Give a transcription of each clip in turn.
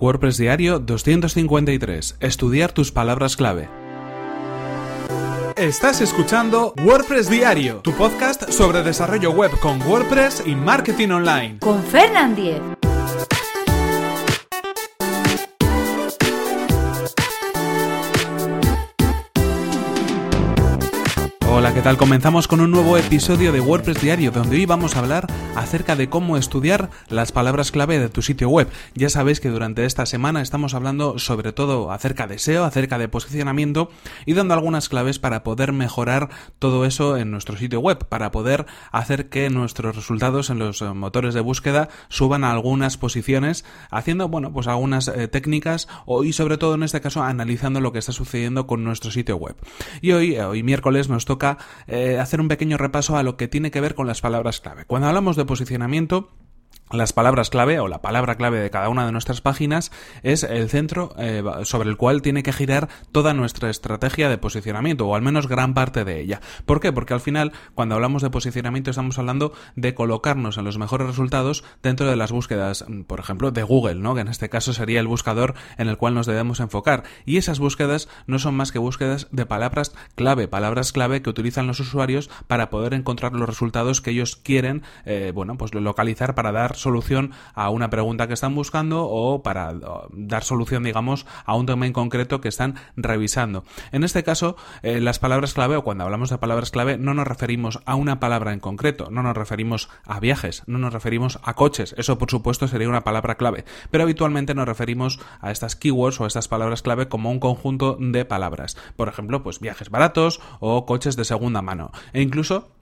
WordPress Diario 253. Estudiar tus palabras clave. Estás escuchando WordPress Diario, tu podcast sobre desarrollo web con WordPress y marketing online. Con Fernand Diez. Hola, ¿qué tal? Comenzamos con un nuevo episodio de WordPress Diario, donde hoy vamos a hablar acerca de cómo estudiar las palabras clave de tu sitio web. Ya sabéis que durante esta semana estamos hablando sobre todo acerca de SEO, acerca de posicionamiento y dando algunas claves para poder mejorar todo eso en nuestro sitio web, para poder hacer que nuestros resultados en los eh, motores de búsqueda suban a algunas posiciones, haciendo, bueno, pues algunas eh, técnicas y sobre todo en este caso analizando lo que está sucediendo con nuestro sitio web. Y hoy, eh, hoy miércoles nos toca eh, hacer un pequeño repaso a lo que tiene que ver con las palabras clave. Cuando hablamos de posicionamiento, las palabras clave o la palabra clave de cada una de nuestras páginas es el centro eh, sobre el cual tiene que girar toda nuestra estrategia de posicionamiento o al menos gran parte de ella. ¿Por qué? Porque al final cuando hablamos de posicionamiento estamos hablando de colocarnos en los mejores resultados dentro de las búsquedas, mm, por ejemplo, de Google, ¿no? que en este caso sería el buscador en el cual nos debemos enfocar. Y esas búsquedas no son más que búsquedas de palabras clave, palabras clave que utilizan los usuarios para poder encontrar los resultados que ellos quieren, eh, bueno, pues localizar para dar solución a una pregunta que están buscando o para dar solución, digamos, a un tema en concreto que están revisando. En este caso, eh, las palabras clave o cuando hablamos de palabras clave no nos referimos a una palabra en concreto, no nos referimos a viajes, no nos referimos a coches, eso por supuesto sería una palabra clave, pero habitualmente nos referimos a estas keywords o a estas palabras clave como un conjunto de palabras. Por ejemplo, pues viajes baratos o coches de segunda mano. E incluso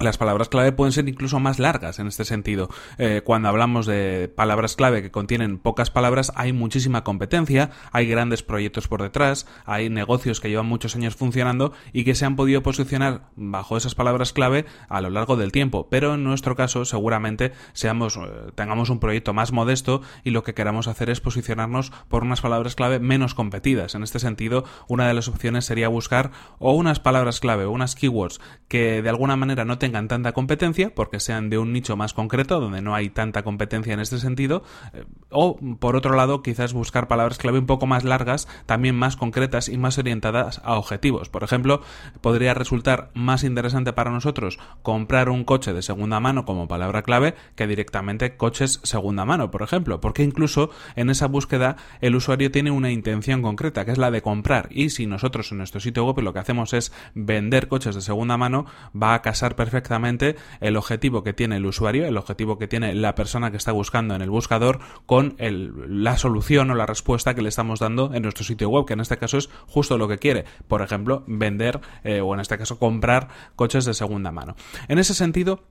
las palabras clave pueden ser incluso más largas en este sentido. Eh, cuando hablamos de palabras clave que contienen pocas palabras, hay muchísima competencia, hay grandes proyectos por detrás, hay negocios que llevan muchos años funcionando y que se han podido posicionar bajo esas palabras clave a lo largo del tiempo. Pero en nuestro caso, seguramente seamos, eh, tengamos un proyecto más modesto y lo que queramos hacer es posicionarnos por unas palabras clave menos competidas. En este sentido, una de las opciones sería buscar o unas palabras clave unas keywords que de alguna manera no tengan tengan tanta competencia, porque sean de un nicho más concreto, donde no hay tanta competencia en este sentido, eh, o por otro lado, quizás buscar palabras clave un poco más largas, también más concretas y más orientadas a objetivos. Por ejemplo, podría resultar más interesante para nosotros comprar un coche de segunda mano como palabra clave que directamente coches segunda mano, por ejemplo, porque incluso en esa búsqueda el usuario tiene una intención concreta, que es la de comprar, y si nosotros en nuestro sitio web lo que hacemos es vender coches de segunda mano, va a casar perfectamente perfectamente el objetivo que tiene el usuario, el objetivo que tiene la persona que está buscando en el buscador con la solución o la respuesta que le estamos dando en nuestro sitio web, que en este caso es justo lo que quiere. Por ejemplo, vender eh, o en este caso comprar coches de segunda mano. En ese sentido,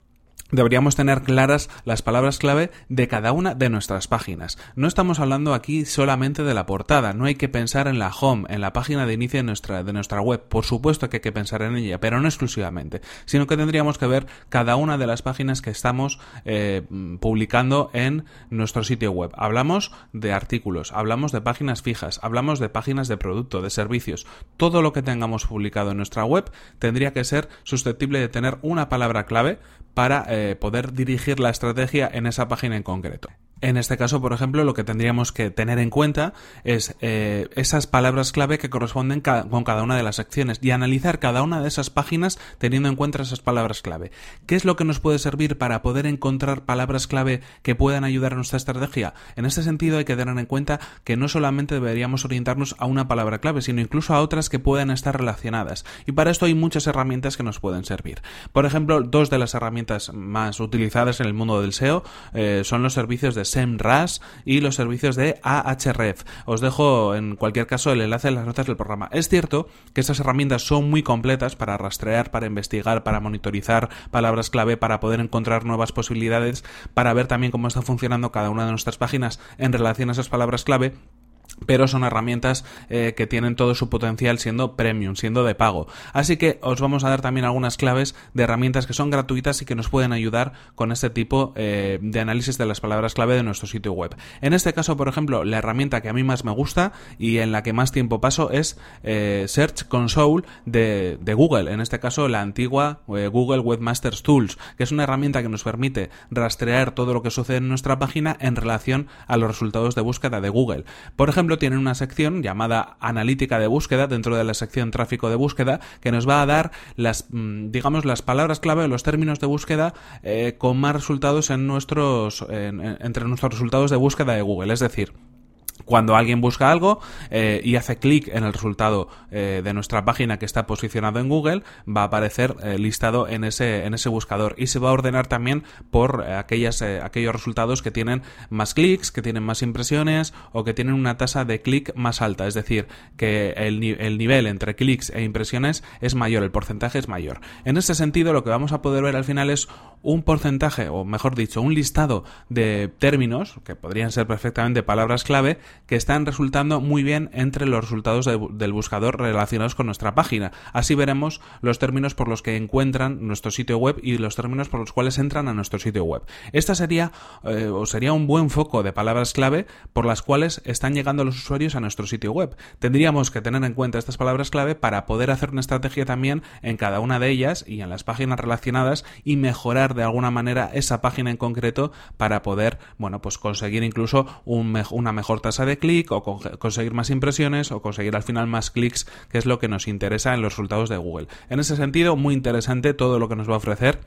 deberíamos tener claras las palabras clave de cada una de nuestras páginas. No estamos hablando aquí solamente de la portada, no hay que pensar en la home, en la página de inicio de nuestra, de nuestra web, por supuesto que hay que pensar en ella, pero no exclusivamente, sino que tendríamos que ver cada una de las páginas que estamos eh, publicando en nuestro sitio web. Hablamos de artículos, hablamos de páginas fijas, hablamos de páginas de producto, de servicios, todo lo que tengamos publicado en nuestra web tendría que ser susceptible de tener una palabra clave para eh, poder dirigir la estrategia en esa página en concreto. En este caso, por ejemplo, lo que tendríamos que tener en cuenta es eh, esas palabras clave que corresponden con cada una de las secciones y analizar cada una de esas páginas teniendo en cuenta esas palabras clave. ¿Qué es lo que nos puede servir para poder encontrar palabras clave que puedan ayudar a nuestra estrategia? En este sentido hay que tener en cuenta que no solamente deberíamos orientarnos a una palabra clave, sino incluso a otras que puedan estar relacionadas. Y para esto hay muchas herramientas que nos pueden servir. Por ejemplo, dos de las herramientas más utilizadas en el mundo del SEO eh, son los servicios de SEMrush y los servicios de Ahref. Os dejo en cualquier caso el enlace en las notas del programa. Es cierto que estas herramientas son muy completas para rastrear, para investigar, para monitorizar palabras clave, para poder encontrar nuevas posibilidades, para ver también cómo está funcionando cada una de nuestras páginas en relación a esas palabras clave pero son herramientas eh, que tienen todo su potencial siendo premium, siendo de pago. Así que os vamos a dar también algunas claves de herramientas que son gratuitas y que nos pueden ayudar con este tipo eh, de análisis de las palabras clave de nuestro sitio web. En este caso, por ejemplo, la herramienta que a mí más me gusta y en la que más tiempo paso es eh, Search Console de, de, Google. En este caso, la antigua Google Webmasters Tools, que es una herramienta que nos permite rastrear todo lo que sucede en nuestra página en relación a los resultados de búsqueda de Google. Por ejemplo, tienen una sección llamada analítica de búsqueda dentro de la sección tráfico de búsqueda que nos va a dar las, mm, digamos, las palabras clave o los términos de búsqueda eh, con más resultados en nuestros, entre nuestros resultados de búsqueda de Google. Es decir, cuando alguien busca algo eh, y hace clic en el resultado eh, de nuestra página que está posicionado en Google, va a aparecer eh, listado en ese, en ese buscador y se va a ordenar también por aquellas, aquellos resultados que tienen más clics, que tienen más impresiones o que tienen una tasa de clic más alta. Es decir, que el, el nivel entre clics e impresiones es mayor, el porcentaje es mayor. En ese sentido, lo que vamos a poder ver al final es un porcentaje, o mejor dicho, un listado de términos, que podrían ser perfectamente palabras clave, que están resultando muy bien entre los resultados del buscador relacionados con nuestra página. Así veremos los términos por los que encuentran nuestro sitio web y los términos por los cuales entran a nuestro sitio web. Esta sería eh, o sería un buen foco de palabras clave por las cuales están llegando los usuarios a nuestro sitio web. Tendríamos que tener en cuenta estas palabras clave para poder hacer una estrategia también en cada una de ellas y en las páginas relacionadas y mejorar de alguna manera esa página en concreto para poder, bueno, pues conseguir incluso una mejor tasa de clic o conseguir más impresiones o conseguir al final más clics, que es lo que nos interesa en los resultados de Google. En ese sentido, muy interesante todo lo que nos va a ofrecer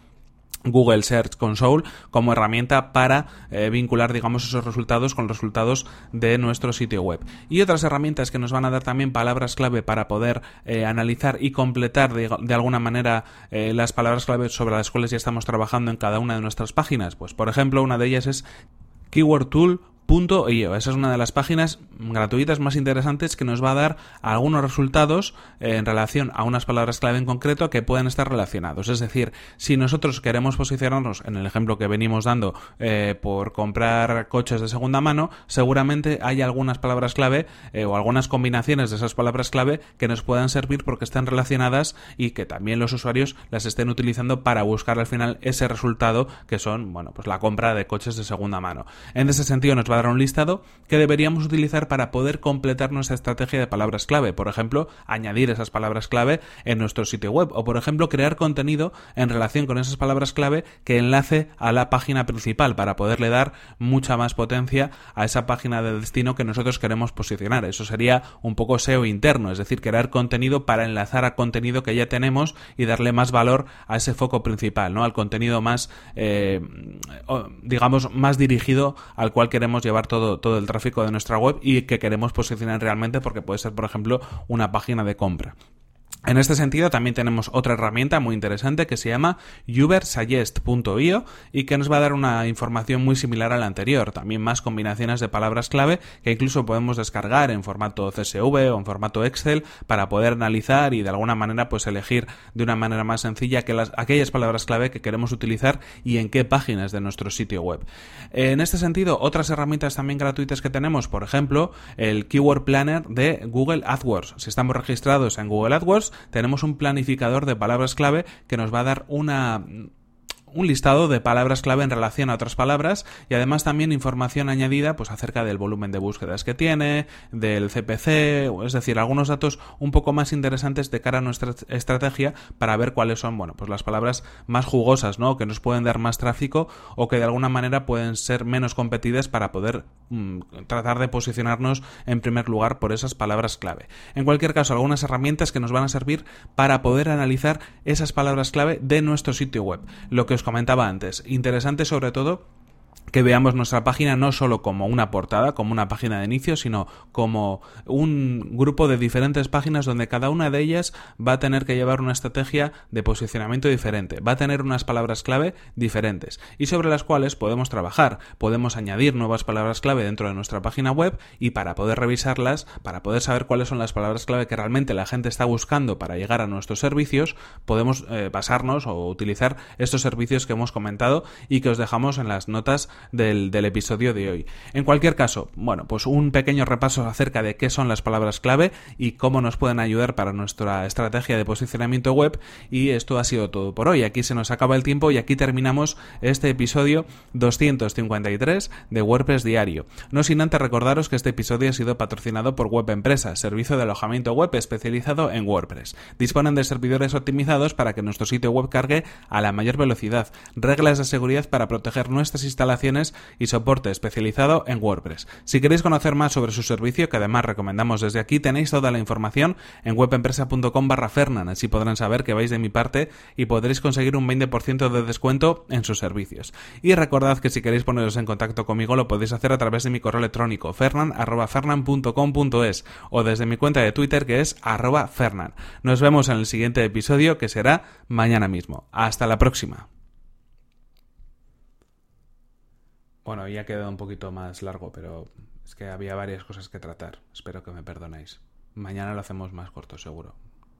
Google Search Console como herramienta para eh, vincular, digamos, esos resultados con los resultados de nuestro sitio web. Y otras herramientas que nos van a dar también palabras clave para poder eh, analizar y completar de, alguna manera eh, las palabras clave sobre las cuales ya estamos trabajando en cada una de nuestras páginas. Pues, por ejemplo, una de ellas es Keyword Tool .io. Esa es una de las páginas gratuitas más interesantes que nos va a dar algunos resultados eh, en relación a unas palabras clave en concreto que pueden estar relacionados. Es decir, si nosotros queremos posicionarnos en el ejemplo que venimos dando eh, por comprar coches de segunda mano, seguramente hay algunas palabras clave eh, o algunas combinaciones de esas palabras clave que nos puedan servir porque están relacionadas y que también los usuarios las estén utilizando para buscar al final ese resultado que son, bueno, pues la compra de coches de segunda mano. En ese sentido nos va a un listado que deberíamos utilizar para poder completar nuestra estrategia de palabras clave. Por ejemplo, añadir esas palabras clave en nuestro sitio web o, por ejemplo, crear contenido en relación con esas palabras clave que enlace a la página principal para poderle dar mucha más potencia a esa página de destino que nosotros queremos posicionar. Eso sería un poco SEO interno, es decir, crear contenido para enlazar a contenido que ya tenemos y darle más valor a ese foco principal, ¿no? Al contenido más, eh, digamos, más dirigido al cual queremos llevar todo, todo el tráfico de nuestra web y que queremos posicionar realmente porque puede ser, por ejemplo, una página de compra. En este sentido, también tenemos otra herramienta muy interesante que se llama ubersuggest.io y que nos va a dar una información muy similar a la anterior. También más combinaciones de palabras clave que incluso podemos descargar en formato CSV o en formato Excel para poder analizar y de alguna manera pues elegir de una manera más sencilla que las, aquellas palabras clave que queremos utilizar y en qué páginas de nuestro sitio web. En este sentido, otras herramientas también gratuitas que tenemos, por ejemplo, el Keyword Planner de Google AdWords. Si estamos registrados en Google AdWords, tenemos un planificador de palabras clave que nos va a dar una un listado de palabras clave en relación a otras palabras y además también información añadida pues acerca del volumen de búsquedas que tiene, del CPC, es decir, algunos datos un poco más interesantes de cara a nuestra estrategia para ver cuáles son, bueno, pues las palabras más jugosas, ¿no? que nos pueden dar más tráfico o que de alguna manera pueden ser menos competidas para poder mm, tratar de posicionarnos en primer lugar por esas palabras clave. En cualquier caso, algunas herramientas que nos van a servir para poder analizar esas palabras clave de nuestro sitio web. Lo que comentaba antes. Interesante sobre todo que veamos nuestra página no solo como una portada, como una página de inicio, sino como un grupo de diferentes páginas donde cada una de ellas va a tener que llevar una estrategia de posicionamiento diferente, va a tener unas palabras clave diferentes y sobre las cuales podemos trabajar, podemos añadir nuevas palabras clave dentro de nuestra página web y para poder revisarlas, para poder saber cuáles son las palabras clave que realmente la gente está buscando para llegar a nuestros servicios, podemos eh, basarnos o utilizar estos servicios que hemos comentado y que os dejamos en las notas del, episodio de hoy. En cualquier caso, bueno, pues un pequeño repaso acerca de qué son las palabras clave y cómo nos pueden ayudar para nuestra estrategia de posicionamiento web y esto ha sido todo por hoy. Aquí se nos acaba el tiempo y aquí terminamos este episodio 253 de WordPress Diario. No sin antes recordaros que este episodio ha sido patrocinado por Web Empresa, servicio de alojamiento web especializado en WordPress. Disponen de servidores optimizados para que nuestro sitio web cargue a la mayor velocidad, reglas de seguridad para proteger nuestras instalaciones y soporte especializado en WordPress. Si queréis conocer más sobre su servicio, que además recomendamos desde aquí, tenéis toda la información en webempresa.com barra Fernan, así podrán saber que vais de mi parte y podréis conseguir un 20% de descuento en sus servicios. Y recordad que si queréis poneros en contacto conmigo lo podéis hacer a través de mi correo electrónico fernan.fernan.com.es o desde mi cuenta de Twitter que es arroba fernan. Nos vemos en el siguiente episodio que será mañana mismo. Hasta la próxima. Bueno, ya ha quedado un poquito más largo, pero es que había varias cosas que tratar. Espero que me perdonéis. Mañana lo hacemos más corto, seguro.